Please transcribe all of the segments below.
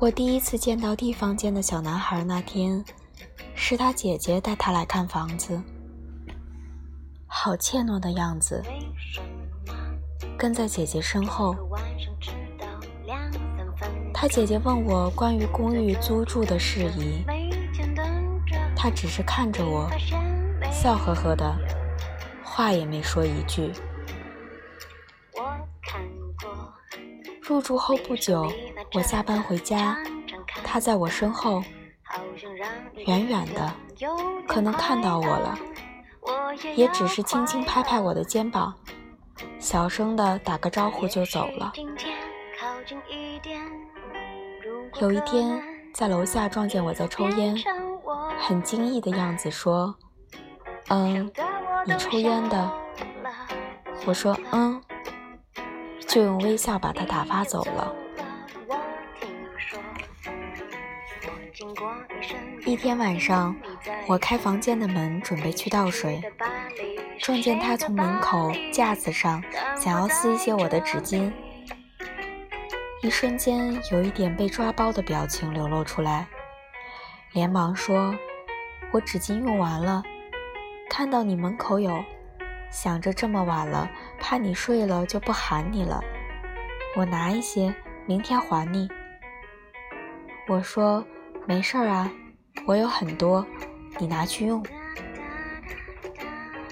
我第一次见到 D 房间的小男孩那天，是他姐姐带他来看房子，好怯懦的样子，跟在姐姐身后。他姐姐问我关于公寓租住的事宜，他只是看着我，笑呵呵的，话也没说一句。入住后不久，我下班回家，他在我身后，远远的，可能看到我了，也只是轻轻拍拍我的肩膀，小声的打个招呼就走了。有一天，在楼下撞见我在抽烟，很惊异的样子说：“嗯，你抽烟的？”我说：“嗯。”就用微笑把他打发走了。一天晚上，我开房间的门准备去倒水，撞见他从门口架子上想要撕一些我的纸巾。一瞬间，有一点被抓包的表情流露出来，连忙说：“我纸巾用完了，看到你门口有，想着这么晚了，怕你睡了就不喊你了，我拿一些，明天还你。”我说：“没事儿啊，我有很多，你拿去用。”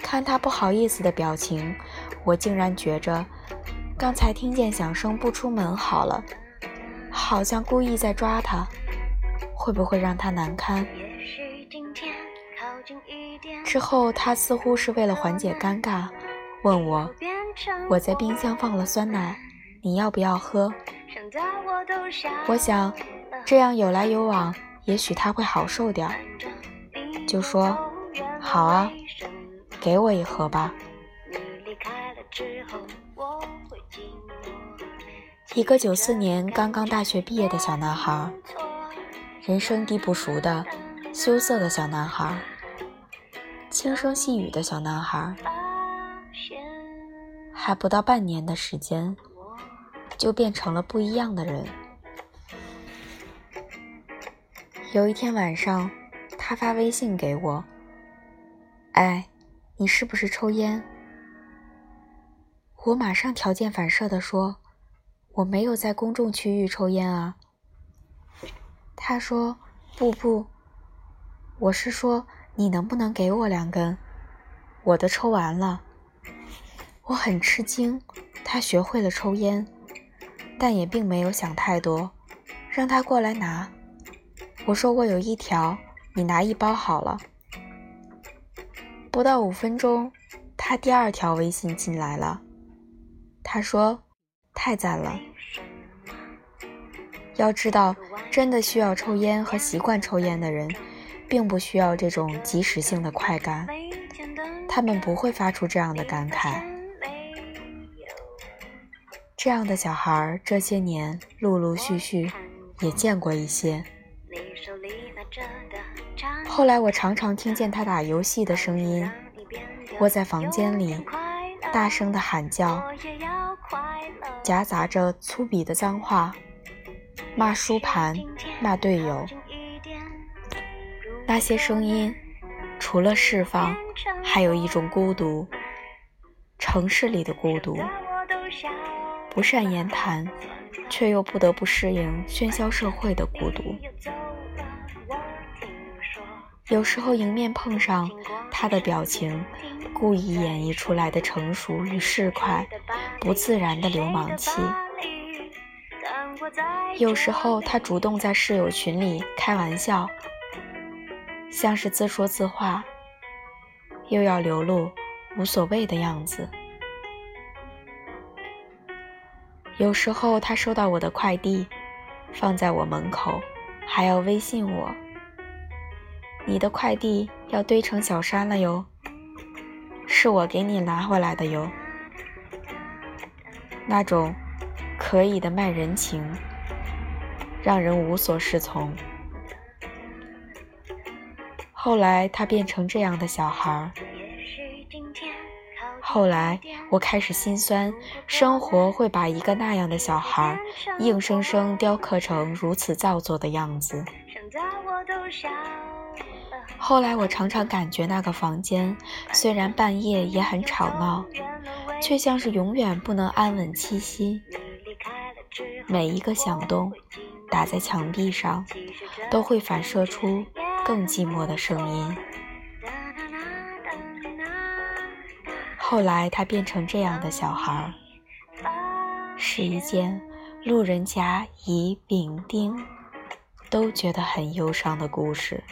看他不好意思的表情，我竟然觉着。刚才听见响声不出门好了，好像故意在抓他，会不会让他难堪？之后他似乎是为了缓解尴尬，问我：“我在冰箱放了酸奶，你要不要喝？”我想这样有来有往，也许他会好受点儿，就说：“好啊，给我一盒吧。”一个九四年刚刚大学毕业的小男孩，人生地不熟的、羞涩的小男孩，轻声细语的小男孩，还不到半年的时间，就变成了不一样的人。有一天晚上，他发微信给我：“哎，你是不是抽烟？”我马上条件反射地说：“我没有在公众区域抽烟啊。”他说：“不不，我是说你能不能给我两根？我的抽完了。”我很吃惊，他学会了抽烟，但也并没有想太多，让他过来拿。我说：“我有一条，你拿一包好了。”不到五分钟，他第二条微信进来了。他说：“太赞了！要知道，真的需要抽烟和习惯抽烟的人，并不需要这种即时性的快感，他们不会发出这样的感慨。这样的小孩，这些年陆陆续续也见过一些。后来，我常常听见他打游戏的声音，窝在房间里，大声的喊叫。”夹杂着粗鄙的脏话，骂书盘，骂队友。那些声音，除了释放，还有一种孤独。城市里的孤独，不善言谈，却又不得不适应喧嚣社会的孤独。有时候迎面碰上他的表情。故意演绎出来的成熟与市侩，不自然的流氓气。有时候他主动在室友群里开玩笑，像是自说自话，又要流露无所谓的样子。有时候他收到我的快递，放在我门口，还要微信我：“你的快递要堆成小山了哟。”是我给你拿回来的哟，那种可以的卖人情，让人无所适从。后来他变成这样的小孩，后来我开始心酸，生活会把一个那样的小孩硬生生雕刻成如此造作的样子。后来我常常感觉那个房间虽然半夜也很吵闹，却像是永远不能安稳栖息。每一个响动打在墙壁上，都会反射出更寂寞的声音。后来他变成这样的小孩，是一件路人甲乙丙丁都觉得很忧伤的故事。